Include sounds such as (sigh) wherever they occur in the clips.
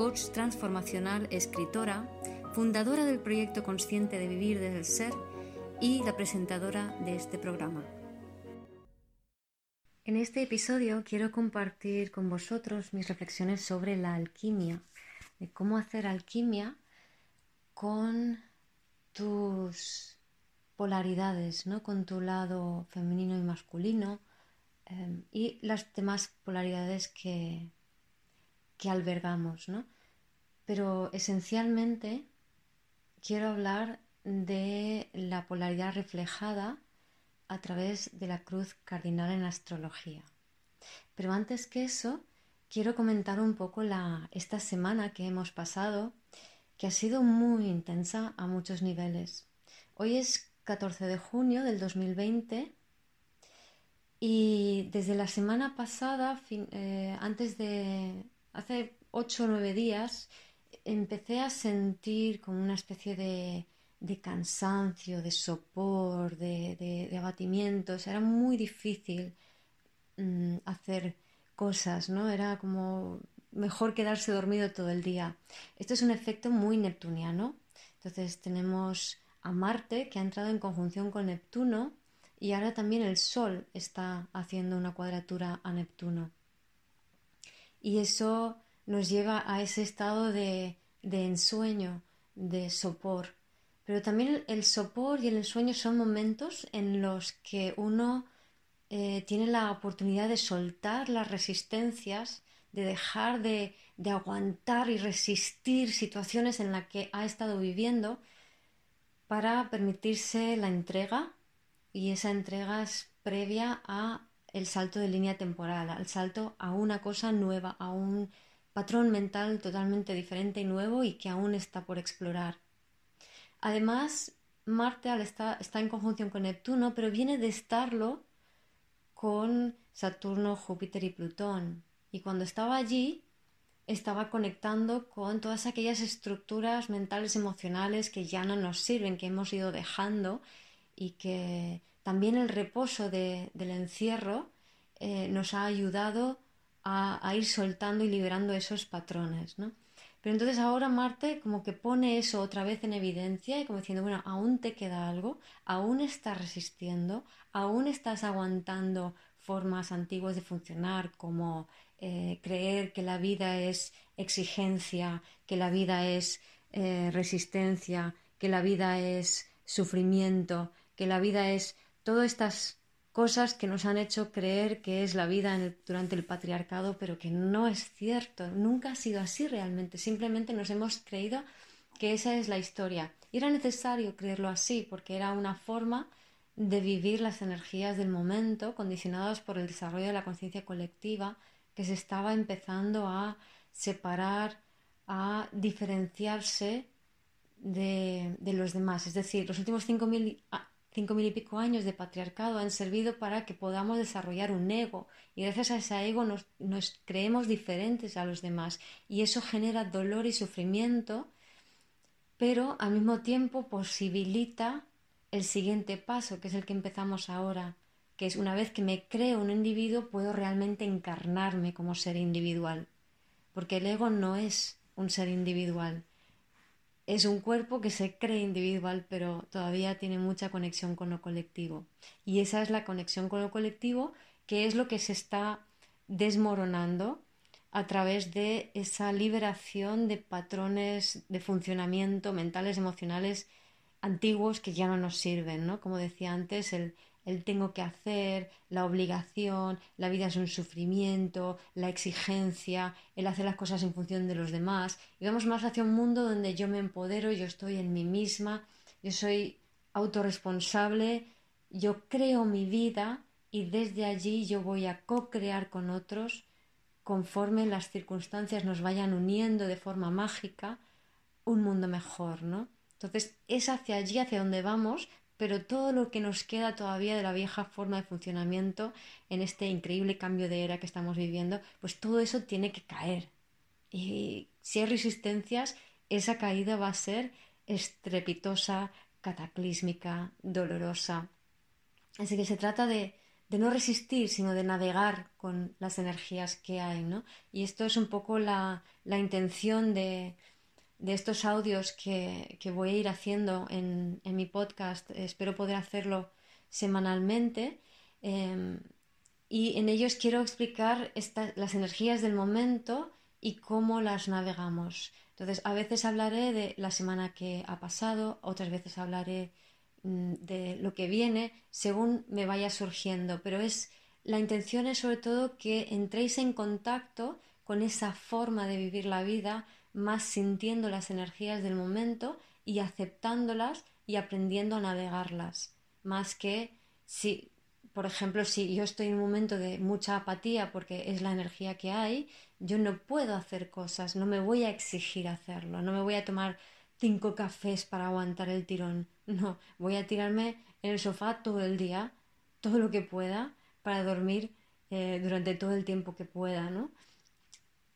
coach transformacional, escritora, fundadora del proyecto Consciente de Vivir desde el Ser y la presentadora de este programa. En este episodio quiero compartir con vosotros mis reflexiones sobre la alquimia, de cómo hacer alquimia con tus polaridades, ¿no? con tu lado femenino y masculino eh, y las demás polaridades que, que albergamos, ¿no? Pero esencialmente quiero hablar de la polaridad reflejada a través de la cruz cardinal en astrología. Pero antes que eso, quiero comentar un poco la, esta semana que hemos pasado, que ha sido muy intensa a muchos niveles. Hoy es 14 de junio del 2020 y desde la semana pasada, eh, antes de, hace ocho o nueve días empecé a sentir como una especie de, cansancio, de sopor, de, abatimiento. era muy difícil mm, hacer cosas, ¿no? Era como mejor quedarse dormido todo el día. Esto es un efecto muy neptuniano. Entonces tenemos a Marte que ha entrado en conjunción con Neptuno y ahora también el Sol está haciendo una cuadratura a Neptuno y eso nos lleva a ese estado de, ensueño, de sopor. Pero también el, sopor y el ensueño son momentos en los que uno eh, tiene la oportunidad de soltar las resistencias, de dejar de, de aguantar y resistir situaciones en las que ha estado viviendo para permitirse la entrega y esa entrega es previa a el salto de línea temporal, al salto a una cosa nueva, a un patrón mental totalmente diferente y nuevo y que aún está por explorar. Además, Marte está, está en conjunción con Neptuno, pero viene de estarlo con Saturno, Júpiter y Plutón. Y cuando estaba allí, estaba conectando con todas aquellas estructuras mentales, emocionales que ya no nos sirven, que hemos ido dejando y que también el reposo del encierro eh, nos ha ayudado a, ir soltando y liberando esos patrones, ¿no? Pero entonces ahora Marte como que pone eso otra vez en evidencia y como diciendo, bueno, aún te queda algo, aún estás resistiendo, aún estás aguantando formas antiguas de funcionar como eh, creer que la vida es exigencia, que la vida es eh, resistencia, que la vida es sufrimiento, que la vida es todas estas cosas que nos han hecho creer que es la vida durante el patriarcado, pero que no es cierto, nunca ha sido así realmente, simplemente nos hemos creído que esa es la historia. Y era necesario creerlo así, porque era una forma de vivir las energías del momento, condicionadas por el desarrollo de la conciencia colectiva, que se estaba empezando a separar, a diferenciarse de, de los demás. Es decir, los últimos 5.000 cinco mil y pico años de patriarcado han servido para que podamos desarrollar un ego. Y gracias a ese ego nos, nos, creemos diferentes a los demás. Y eso genera dolor y sufrimiento pero al mismo tiempo posibilita el siguiente paso que es el que empezamos ahora que es una vez que me creo un individuo puedo realmente encarnarme como ser individual. Porque el ego no es un ser individual es un cuerpo que se cree individual, pero todavía tiene mucha conexión con lo colectivo. Y esa es la conexión con lo colectivo, que es lo que se está desmoronando a través de esa liberación de patrones de funcionamiento mentales, emocionales antiguos que ya no nos sirven, ¿no? Como decía antes, el, el tengo que hacer, la obligación, la vida es un sufrimiento, la exigencia, el hacer las cosas en función de los demás. Y vamos más hacia un mundo donde yo me empodero, yo estoy en mí misma, yo soy autorresponsable, yo creo mi vida y desde allí yo voy a co-crear con otros conforme las circunstancias nos vayan uniendo de forma mágica un mundo mejor, ¿no? Entonces es hacia allí, hacia donde vamos, pero todo lo que nos queda todavía de la vieja forma de funcionamiento en este increíble cambio de era que estamos viviendo, pues todo eso tiene que caer. Y si hay resistencias, esa caída va a ser estrepitosa, cataclísmica, dolorosa. Así que se trata de, no resistir, sino de navegar con las energías que hay, ¿no? Y esto es un poco la, intención de, estos audios que, voy a ir haciendo en, mi podcast. Espero poder hacerlo semanalmente. Em, y en ellos quiero explicar las energías del momento y cómo las navegamos. Entonces, a veces hablaré de la semana que ha pasado, otras veces hablaré mm, de lo que viene, según me vaya surgiendo, pero es la intención es sobre todo que entréis en contacto con esa forma de vivir la vida, más sintiendo las energías del momento y aceptándolas y aprendiendo a navegarlas, más que si, por ejemplo, si yo estoy en un momento de mucha apatía porque es la energía que hay, yo no puedo hacer cosas, no me voy a exigir hacerlo, no me voy a tomar cinco cafés para aguantar el tirón, (laughs) no, voy a tirarme en el sofá todo el día, todo lo que pueda, para dormir eh, durante todo el tiempo que pueda, ¿no?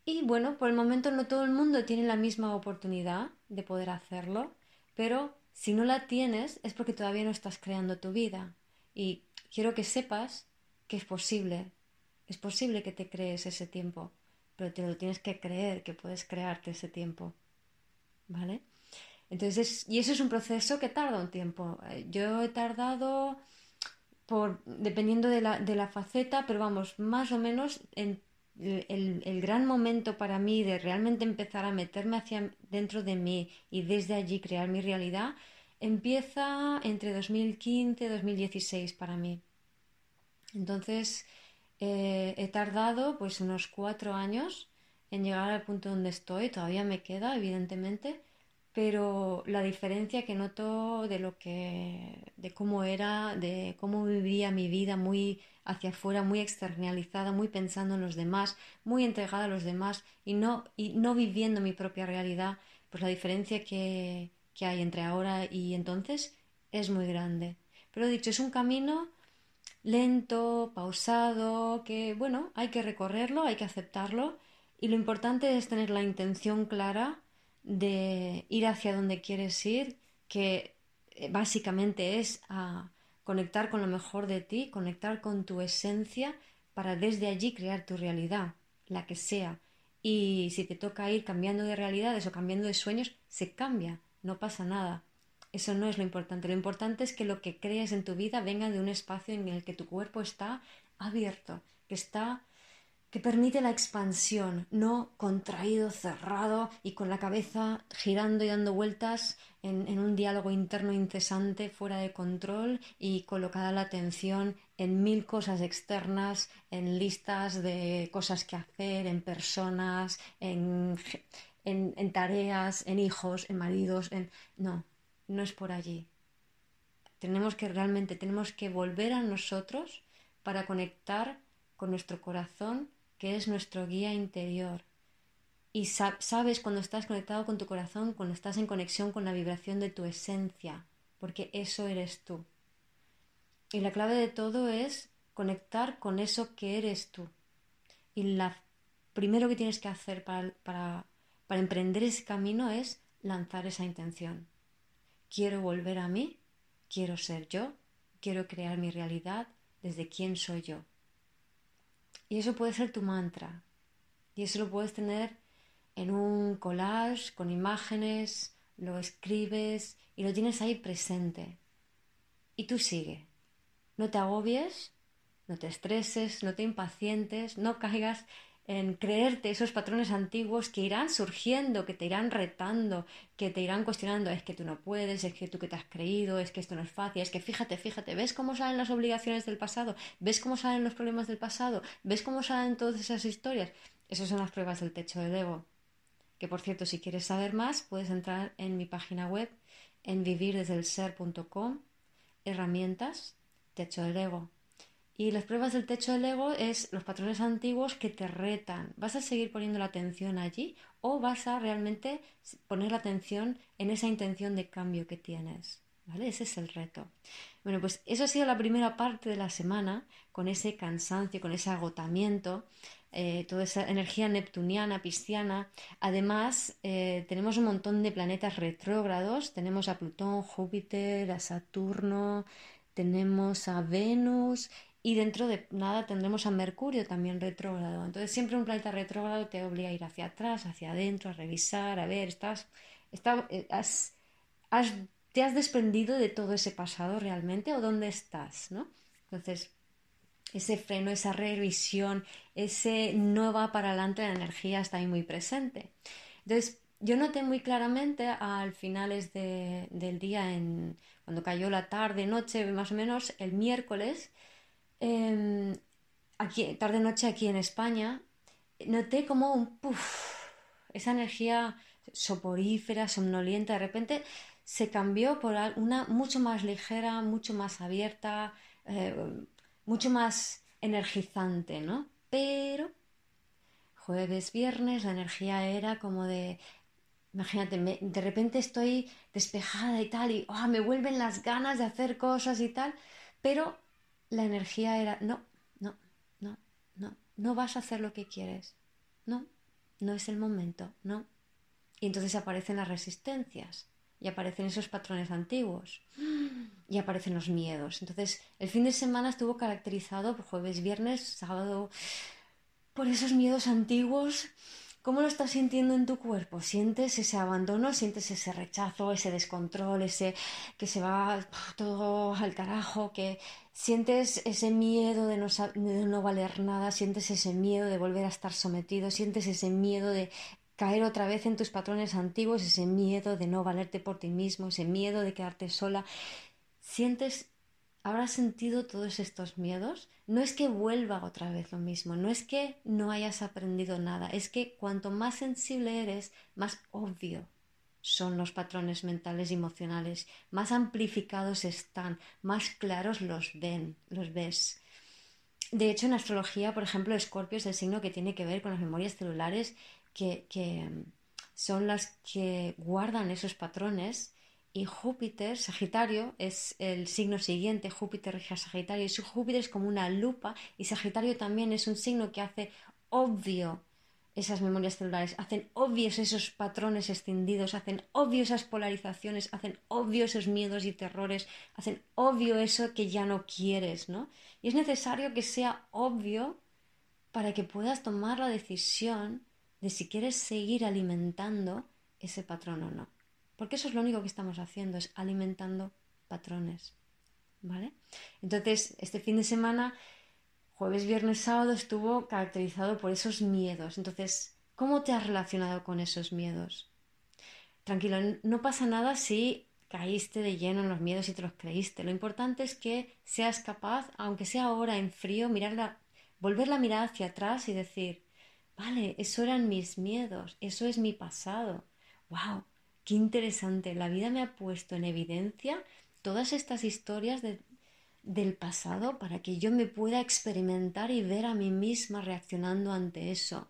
Y bueno, por el momento no todo el mundo tiene la misma oportunidad de poder hacerlo, pero si no la tienes es porque todavía no estás creando tu vida. Y quiero que sepas que es posible, es posible que te crees ese tiempo pero te lo tienes que creer que puedes crearte ese tiempo. ¿Vale? Entonces, y eso es un proceso que tarda un tiempo. Eh, yo he tardado por, dependiendo de la, de la faceta, pero vamos, más o menos en el, el, gran momento para mí de realmente empezar a meterme hacia dentro de mí y desde allí crear mi realidad, empieza entre 2015 y 2016 para mí. Entonces, eh, he tardado pues unos cuatro años en llegar al punto donde estoy, todavía me queda, evidentemente, pero la diferencia que noto de lo que, de cómo era, de cómo vivía mi vida muy hacia afuera, muy externalizada, muy pensando en los demás, muy entregada a los demás y no, y no viviendo mi propia realidad, pues la diferencia que, que hay entre ahora y entonces es muy grande. Pero dicho, es un camino lento, pausado, que bueno, hay que recorrerlo, hay que aceptarlo y lo importante es tener la intención clara de ir hacia donde quieres ir, que eh, básicamente es a conectar con lo mejor de ti, conectar con tu esencia para desde allí crear tu realidad, la que sea. Y si te toca ir cambiando de realidades o cambiando de sueños, se cambia, no pasa nada. Eso no es lo importante. Lo importante es que lo que crees en tu vida venga de un espacio en el que tu cuerpo está abierto, que está que permite la expansión, no contraído, cerrado y con la cabeza girando y dando vueltas en, un diálogo interno incesante, fuera de control y colocada la atención en mil cosas externas, en listas de cosas que hacer, en personas, en, en, en tareas, en hijos, en maridos, en... No, no es por allí. Tenemos que realmente, tenemos que volver a nosotros para conectar con nuestro corazón, que es nuestro guía interior. Y sabes cuando estás conectado con tu corazón, cuando estás en conexión con la vibración de tu esencia, porque eso eres tú. Y la clave de todo es conectar con eso que eres tú. Y lo primero que tienes que hacer para, para, para emprender ese camino es lanzar esa intención. Quiero volver a mí, quiero ser yo, quiero crear mi realidad desde quién soy yo. Y eso puede ser tu mantra. Y eso lo puedes tener en un collage con imágenes, lo escribes y lo tienes ahí presente. Y tú sigue. No te agobies, no te estreses, no te impacientes, no caigas en creerte esos patrones antiguos que irán surgiendo, que te irán retando, que te irán cuestionando, es que tú no puedes, es que tú que te has creído, es que esto no es fácil, es que fíjate, fíjate, ¿ves cómo salen las obligaciones del pasado? ¿Ves cómo salen los problemas del pasado? ¿Ves cómo salen todas esas historias? Esas son las pruebas del techo del ego. Que por cierto, si quieres saber más, puedes entrar en mi página web en vivirdesdelser.com, herramientas, techo del ego. Y las pruebas del techo del ego es los patrones antiguos que te retan. ¿Vas a seguir poniendo la atención allí o vas a realmente poner la atención en esa intención de cambio que tienes? ¿Vale? Ese es el reto. Bueno, pues eso ha sido la primera parte de la semana, con ese cansancio, con ese agotamiento, eh, toda esa energía neptuniana, pisciana. Además, eh, tenemos un montón de planetas retrógrados. Tenemos a Plutón, Júpiter, a Saturno, tenemos a Venus y dentro de nada tendremos a Mercurio también retrógrado. Entonces siempre un planeta retrógrado te obliga a ir hacia atrás, hacia adentro, a revisar, a ver, estás, eh, te has desprendido de todo ese pasado realmente o dónde estás, ¿no? Entonces, ese freno, esa revisión, ese no va para adelante, la energía está ahí muy presente. Entonces, yo noté muy claramente al finales del día, en, cuando cayó la tarde, noche, más o menos, el miércoles, Em, aquí, tarde-noche aquí en España, noté como un puff, esa energía soporífera, somnolienta, de repente se cambió por una mucho más ligera, mucho más abierta, eh, mucho más energizante, ¿no? Pero jueves, viernes, la energía era como de, imagínate, de repente estoy despejada y tal, y oh, me vuelven las ganas de hacer cosas y tal, pero la energía era, no, no, no, no, no vas a hacer lo que quieres, no, no es el momento, no. Y entonces aparecen las resistencias y aparecen esos patrones antiguos y aparecen los miedos. Entonces el fin de semana estuvo caracterizado por jueves, viernes, sábado, por esos miedos antiguos ¿Cómo lo estás sintiendo en tu cuerpo? ¿Sientes ese abandono? ¿Sientes ese rechazo, ese descontrol, ese que se va todo al carajo? ¿Que sientes ese miedo de no, de no valer nada? ¿Sientes ese miedo de volver a estar sometido? ¿Sientes ese miedo de caer otra vez en tus patrones antiguos? ¿Ese miedo de no valerte por ti mismo? ¿Ese miedo de quedarte sola? ¿Sientes habrás sentido todos estos miedos, no es que vuelva otra vez lo mismo, no es que no hayas aprendido nada, es que cuanto más sensible eres, más obvio son los patrones mentales y emocionales, más amplificados están, más claros los ven, los ves. De hecho, en astrología, por ejemplo, Escorpio es el signo que tiene que ver con las memorias celulares que, que son las que guardan esos patrones y Júpiter, Sagitario, es el signo siguiente, Júpiter rige a Sagitario, y su Júpiter es como una lupa, y Sagitario también es un signo que hace obvio esas memorias celulares, hacen obvios esos patrones extendidos, hacen obvio esas polarizaciones, hacen obvio esos miedos y terrores, hacen obvio eso que ya no quieres, ¿no? Y es necesario que sea obvio para que puedas tomar la decisión de si quieres seguir alimentando ese patrón o no. Porque eso es lo único que estamos haciendo, es alimentando patrones. ¿Vale? Entonces, este fin de semana, jueves, viernes, sábado, estuvo caracterizado por esos miedos. Entonces, ¿cómo te has relacionado con esos miedos? Tranquilo, no pasa nada si caíste de lleno en los miedos y te los creíste. Lo importante es que seas capaz, aunque sea ahora en frío, mirarla, volver la mirada hacia atrás y decir, vale, eso eran mis miedos, eso es mi pasado. ¡Wow! Qué interesante. La vida me ha puesto en evidencia todas estas historias del pasado para que yo me pueda experimentar y ver a mí misma reaccionando ante eso.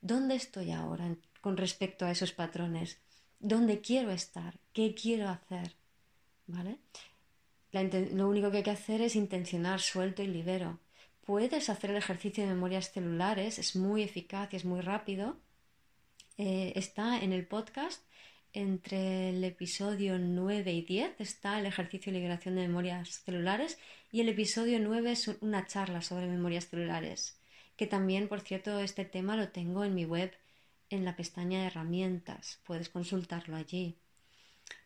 ¿Dónde estoy ahora con respecto a esos patrones? ¿Dónde quiero estar? ¿Qué quiero hacer? ¿Vale? lo único que hay que hacer es intencionar, suelto y libero. Puedes hacer el ejercicio de memorias celulares, es muy eficaz y es muy rápido. Eh, está en el podcast entre el episodio 9 y 10 está el ejercicio de liberación de memorias celulares y el episodio 9 es una charla sobre memorias celulares, que también, por cierto, este tema lo tengo en mi web en la pestaña de herramientas, puedes consultarlo allí.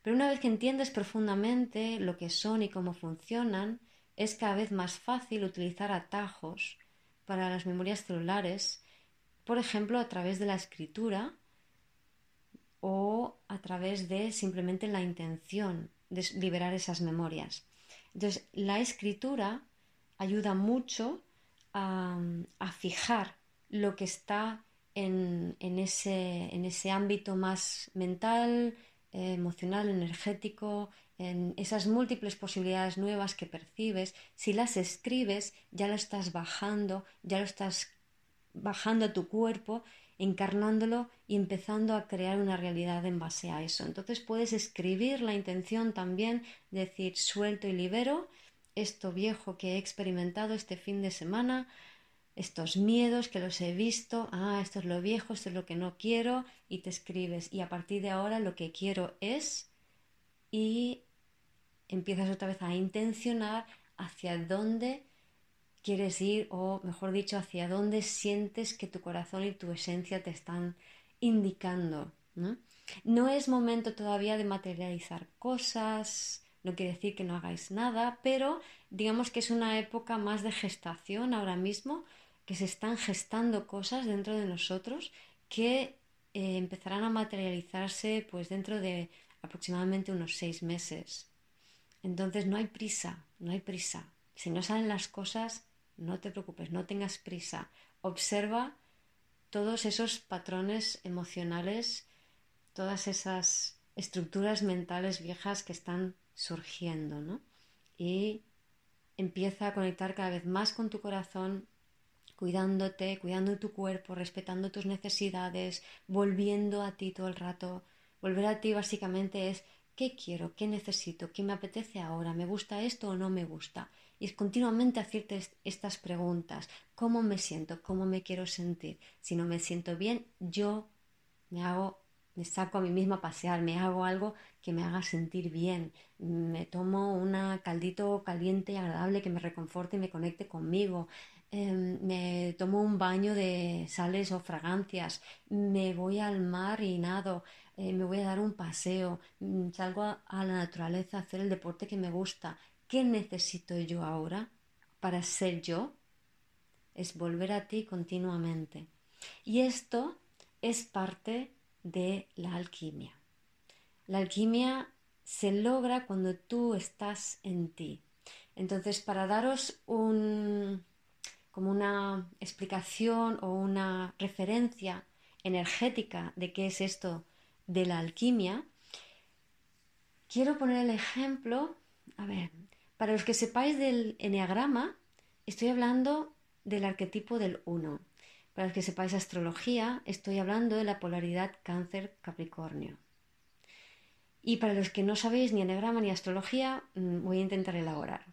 Pero una vez que entiendes profundamente lo que son y cómo funcionan, es cada vez más fácil utilizar atajos para las memorias celulares, por ejemplo, a través de la escritura, o a través de simplemente la intención de liberar esas memorias. Entonces, la escritura ayuda mucho a, fijar lo que está en, ese, en, ese, ámbito más mental, eh, emocional, energético, en esas múltiples posibilidades nuevas que percibes, si las escribes, ya lo estás bajando, ya lo estás bajando a tu cuerpo, encarnándolo y empezando a crear una realidad en base a eso. Entonces puedes escribir la intención también, decir suelto y libero esto viejo que he experimentado este fin de semana, estos miedos que los he visto, ah, esto es lo viejo, esto es lo que no quiero, y te escribes, y a partir de ahora lo que quiero es, y empiezas otra vez a intencionar hacia dónde quieres ir, o mejor dicho, hacia dónde sientes que tu corazón y tu esencia te están indicando. ¿no? es momento todavía de materializar cosas, no quiere decir que no hagáis nada, pero digamos que es una época más de gestación ahora mismo, que se están gestando cosas dentro de nosotros que eh, empezarán a materializarse pues dentro de aproximadamente unos seis meses. Entonces no hay prisa, no hay prisa. Si no salen las cosas, no te preocupes, no tengas prisa. Observa todos esos patrones emocionales, todas esas estructuras mentales viejas que están surgiendo, ¿no? Y empieza a conectar cada vez más con tu corazón, cuidándote, cuidando tu cuerpo, respetando tus necesidades, volviendo a ti todo el rato. Volver a ti básicamente es ¿qué quiero? ¿Qué necesito? ¿Qué me apetece ahora? ¿Me gusta esto o no me gusta? Y continuamente hacerte estas preguntas. ¿Cómo me siento? ¿Cómo me quiero sentir? Si no me siento bien, yo me hago, me saco a mí misma a pasear, me hago algo que me haga sentir bien. Me tomo un caldito caliente y agradable que me reconforte y me conecte conmigo. Em, me tomo un baño de sales o fragancias, me voy al mar y nado, eh, me voy a dar un paseo, mm, salgo a, a, la naturaleza a hacer el deporte que me gusta. ¿Qué necesito yo ahora para ser yo? Es volver a ti continuamente. Y esto es parte de la alquimia. La alquimia se logra cuando tú estás en ti. Entonces, para daros un, como una explicación o una referencia energética de qué es esto de la alquimia, quiero poner el ejemplo, a ver, para los que sepáis del enneagrama, estoy hablando del arquetipo del 1. Para los que sepáis astrología, estoy hablando de la polaridad cáncer-capricornio. Y para los que no sabéis ni enneagrama ni astrología, mm, voy a intentar elaborar.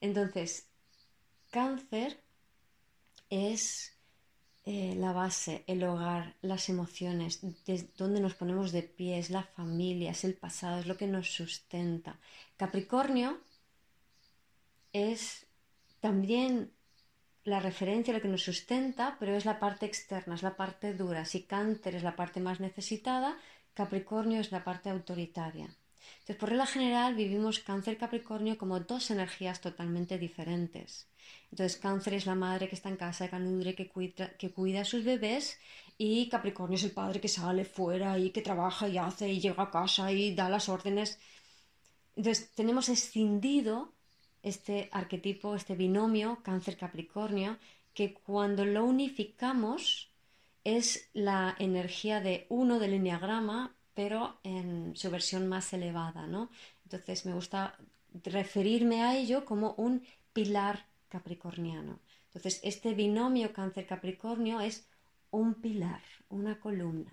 Entonces, cáncer es eh, la base, el hogar, las emociones, desde donde nos ponemos de pie, es la familia, es el pasado, es lo que nos sustenta. Capricornio es también la referencia, lo que nos sustenta, pero es la parte externa, es la parte dura. Si Cáncer es la parte más necesitada, Capricornio es la parte autoritaria. Entonces, por regla general, vivimos Cáncer Capricornio como dos energías totalmente diferentes. Entonces, Cáncer es la madre que está en casa, canudre, que cuida, que cuida a sus bebés, y Capricornio es el padre que sale fuera y que trabaja y hace y llega a casa y da las órdenes. Entonces, tenemos escindido este arquetipo, este binomio Cáncer-Capricornio, que cuando lo unificamos es la energía de uno del enneagrama pero en su versión más elevada, ¿no? Entonces me gusta referirme a ello como un pilar capricorniano. Entonces, este binomio cáncer-capricornio es un pilar, una columna.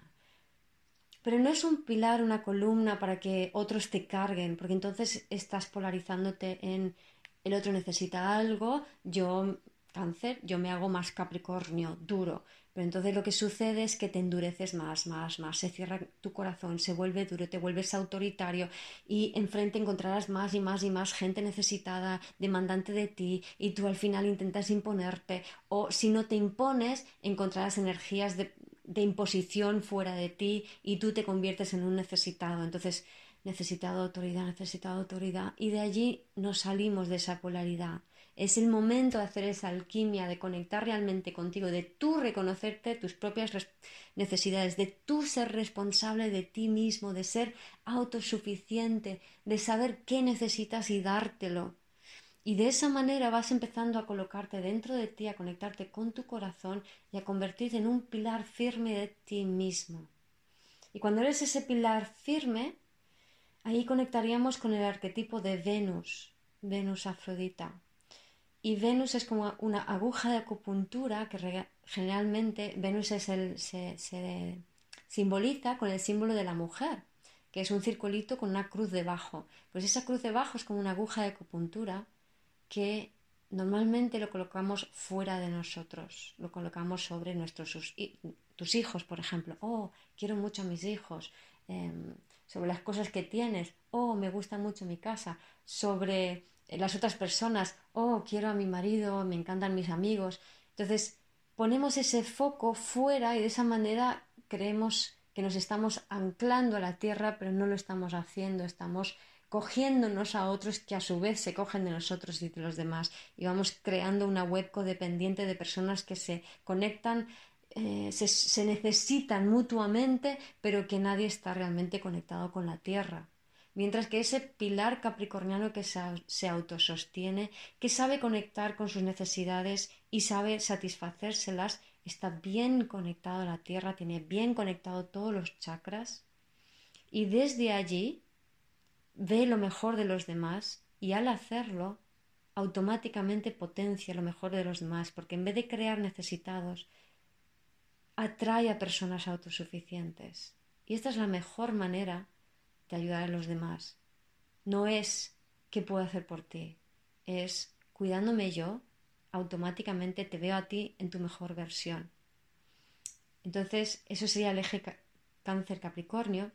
Pero no es un pilar, una columna para que otros te carguen, porque entonces estás polarizándote en el otro necesita algo, yo cáncer, yo me hago más capricornio, duro. Pero entonces lo que sucede es que te endureces más, más, más, se cierra tu corazón, se vuelve duro, te vuelves autoritario y enfrente encontrarás más y más y más gente necesitada, demandante de ti y tú al final intentas imponerte o si no te impones encontrarás energías de, de imposición fuera de ti y tú te conviertes en un necesitado. Entonces, necesitado autoridad, necesitado autoridad y de allí nos salimos de esa polaridad es el momento de hacer esa alquimia, de conectar realmente contigo, de tú reconocerte tus propias necesidades, de tú ser responsable de ti mismo, de ser autosuficiente, de saber qué necesitas y dártelo. Y de esa manera vas empezando a colocarte dentro de ti, a conectarte con tu corazón y a convertirte en un pilar firme de ti mismo. Y cuando eres ese pilar firme, Ahí conectaríamos con el arquetipo de Venus, Venus Afrodita. Y Venus es como una aguja de acupuntura que generalmente Venus es el, se, simboliza con el símbolo de la mujer, que es un circulito con una cruz debajo. Pues esa cruz debajo es como una aguja de acupuntura que normalmente lo colocamos fuera de nosotros, lo colocamos sobre nuestros tus hijos, por ejemplo. Oh, quiero mucho a mis hijos. Em, sobre las cosas que tienes. Oh, me gusta mucho mi casa. Sobre las otras personas. Oh, quiero a mi marido, me encantan mis amigos. Entonces, ponemos ese foco fuera y de esa manera creemos que nos estamos anclando a la tierra, pero no lo estamos haciendo, estamos cogiéndonos a otros que a su vez se cogen de nosotros y de los demás y vamos creando una web codependiente de personas que se conectan, eh, se, necesitan mutuamente, pero que nadie está realmente conectado con la tierra. Mientras que ese pilar capricorniano que se, autosostiene, que sabe conectar con sus necesidades y sabe satisfacérselas, está bien conectado a la tierra, tiene bien conectado todos los chakras y desde allí ve lo mejor de los demás y al hacerlo automáticamente potencia lo mejor de los demás, porque en vez de crear necesitados, atrae a personas autosuficientes. Y esta es la mejor manera de ayudar a los demás. No es qué puedo hacer por ti, es cuidándome yo, automáticamente te veo a ti en tu mejor versión. Entonces, eso sería el eje cáncer Capricornio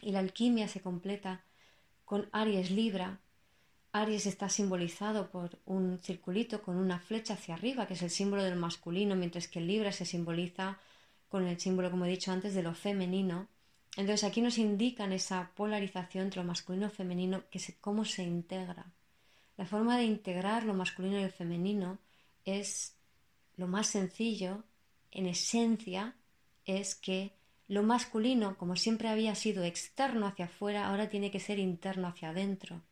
y la alquimia se completa con Aries Libra. Aries está simbolizado por un circulito con una flecha hacia arriba, que es el símbolo del masculino, mientras que Libra se simboliza con el símbolo, como he dicho antes, de lo femenino. Entonces aquí nos indican esa polarización entre lo masculino y lo femenino, que es cómo se integra. La forma de integrar lo masculino y lo femenino es lo más sencillo, en esencia, es que lo masculino, como siempre había sido externo hacia afuera, ahora tiene que ser interno hacia adentro.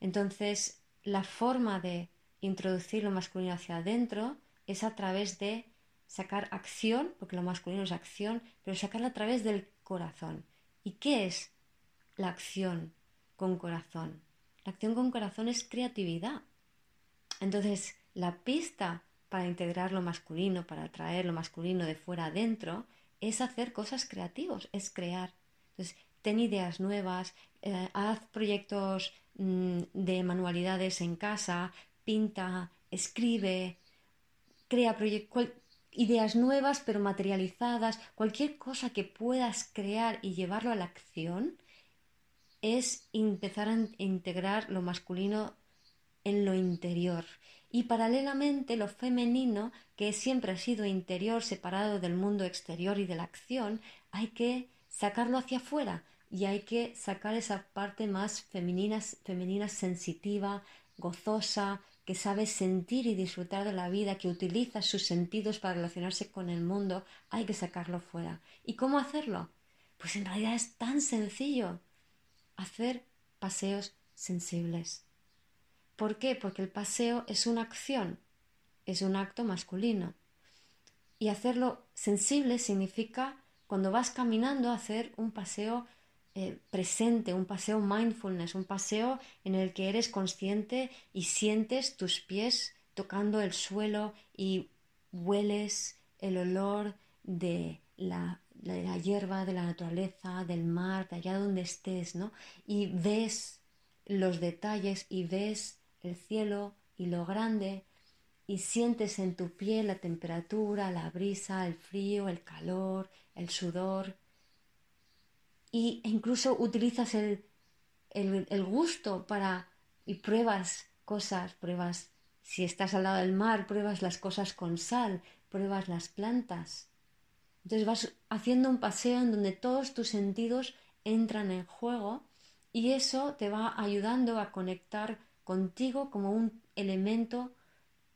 Entonces, la forma de introducir lo masculino hacia adentro es a través de sacar acción, porque lo masculino es acción, pero sacarla a través del corazón. ¿Y qué es la acción con corazón? La acción con corazón es creatividad. Entonces, la pista para integrar lo masculino, para atraer lo masculino de fuera adentro, es hacer cosas creativas, es crear. Entonces, ten ideas nuevas, eh, haz proyectos mm, de manualidades en casa, pinta, escribe, crea ideas nuevas pero materializadas, cualquier cosa que puedas crear y llevarlo a la acción es empezar a integrar lo masculino en lo interior. Y paralelamente lo femenino, que siempre ha sido interior, separado del mundo exterior y de la acción, hay que sacarlo hacia afuera y hay que sacar esa parte más femenina, femenina sensitiva, gozosa, que sabe sentir y disfrutar de la vida, que utiliza sus sentidos para relacionarse con el mundo, hay que sacarlo fuera. ¿Y cómo hacerlo? Pues en realidad es tan sencillo. Hacer paseos sensibles. ¿Por qué? Porque el paseo es una acción, es un acto masculino. Y hacerlo sensible significa cuando vas caminando hacer un paseo eh, presente, un paseo mindfulness, un paseo en el que eres consciente y sientes tus pies tocando el suelo y hueles el olor de la, de la hierba, de la naturaleza, del mar, de allá donde estés, ¿no? Y ves los detalles y ves el cielo y lo grande y sientes en tu piel la temperatura, la brisa, el frío, el calor, el sudor y incluso utilizas el, el, gusto para y pruebas cosas, pruebas si estás al lado del mar, pruebas las cosas con sal, pruebas las plantas. Entonces vas haciendo un paseo en donde todos tus sentidos entran en juego y eso te va ayudando a conectar contigo como un elemento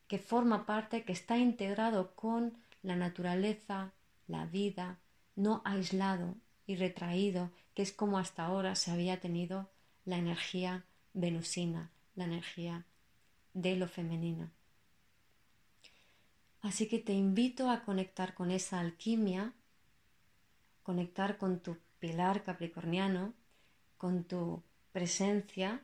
que forma parte, que está integrado con la naturaleza, la vida, no aislado y retraído, que es como hasta ahora se había tenido la energía venusina, la energía de lo femenino. Así que te invito a conectar con esa alquimia, conectar con tu pilar capricorniano, con tu presencia,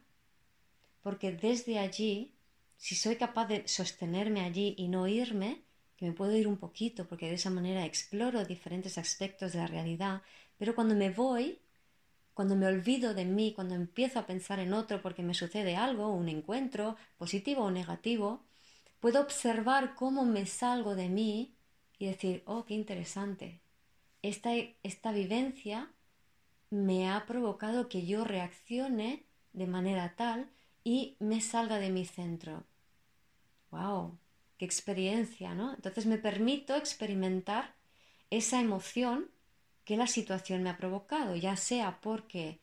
porque desde allí, si soy capaz de sostenerme allí y no irme, que me puedo ir un poquito, porque de esa manera exploro diferentes aspectos de la realidad, pero cuando me voy, cuando me olvido de mí, cuando empiezo a pensar en otro porque me sucede algo, un encuentro, positivo o negativo, puedo observar cómo me salgo de mí y decir, oh, qué interesante. Esta, esta vivencia me ha provocado que yo reaccione de manera tal y me salga de mi centro. ¡Wow! ¡Qué experiencia, ¿no? Entonces me permito experimentar esa emoción que la situación me ha provocado, ya sea porque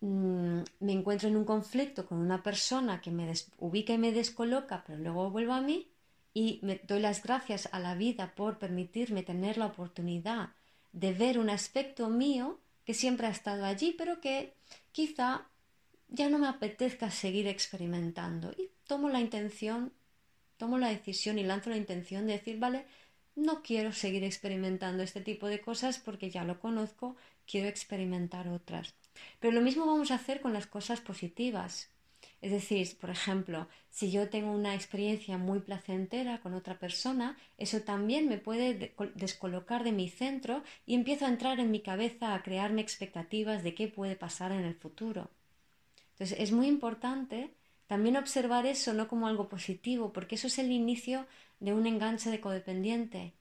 mm, me encuentro en un conflicto con una persona que me ubica y me descoloca, pero luego vuelvo a mí y me doy las gracias a la vida por permitirme tener la oportunidad de ver un aspecto mío que siempre ha estado allí, pero que quizá ya no me apetezca seguir experimentando. Y tomo la intención, tomo la decisión y lanzo la intención de decir, vale, no quiero seguir experimentando este tipo de cosas porque ya lo conozco, quiero experimentar otras. Pero lo mismo vamos a hacer con las cosas positivas. Es decir, por ejemplo, si yo tengo una experiencia muy placentera con otra persona, eso también me puede descolocar de mi centro y empiezo a entrar en mi cabeza a crearme expectativas de qué puede pasar en el futuro. Entonces es muy importante también observar eso no como algo positivo, porque eso es el inicio de un enganche de codependiente.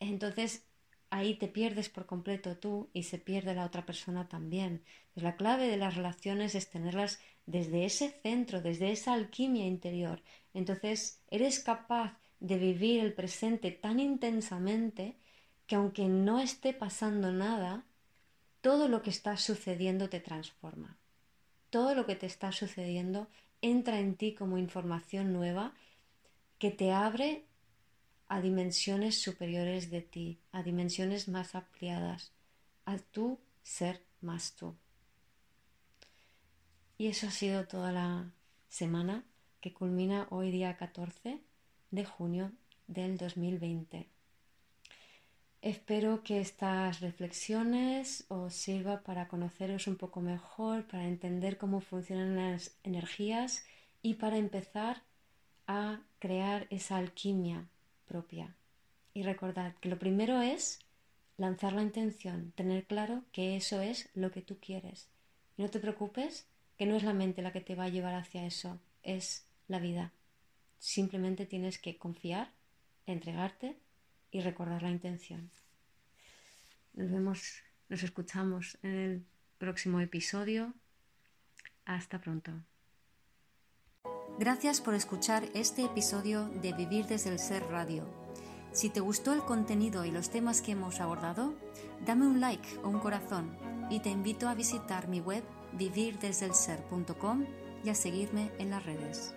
Entonces ahí te pierdes por completo tú y se pierde la otra persona también. Pues la clave de las relaciones es tenerlas desde ese centro, desde esa alquimia interior. Entonces eres capaz de vivir el presente tan intensamente que aunque no esté pasando nada, todo lo que está sucediendo te transforma. Todo lo que te está sucediendo entra en ti como información nueva que te abre a dimensiones superiores de ti, a dimensiones más ampliadas, a tu ser más tú. Y eso ha sido toda la semana que culmina hoy día 14 de junio del 2020. Espero que estas reflexiones os sirvan para conoceros un poco mejor, para entender cómo funcionan las energías y para empezar a crear esa alquimia propia. Y recordad que lo primero es lanzar la intención, tener claro que eso es lo que tú quieres. Y no te preocupes, que no es la mente la que te va a llevar hacia eso, es la vida. Simplemente tienes que confiar, entregarte y recordar la intención. Nos vemos, nos escuchamos en el próximo episodio. Hasta pronto. Gracias por escuchar este episodio de Vivir desde el Ser Radio. Si te gustó el contenido y los temas que hemos abordado, dame un like o un corazón y te invito a visitar mi web vivirdesdelser.com y a seguirme en las redes.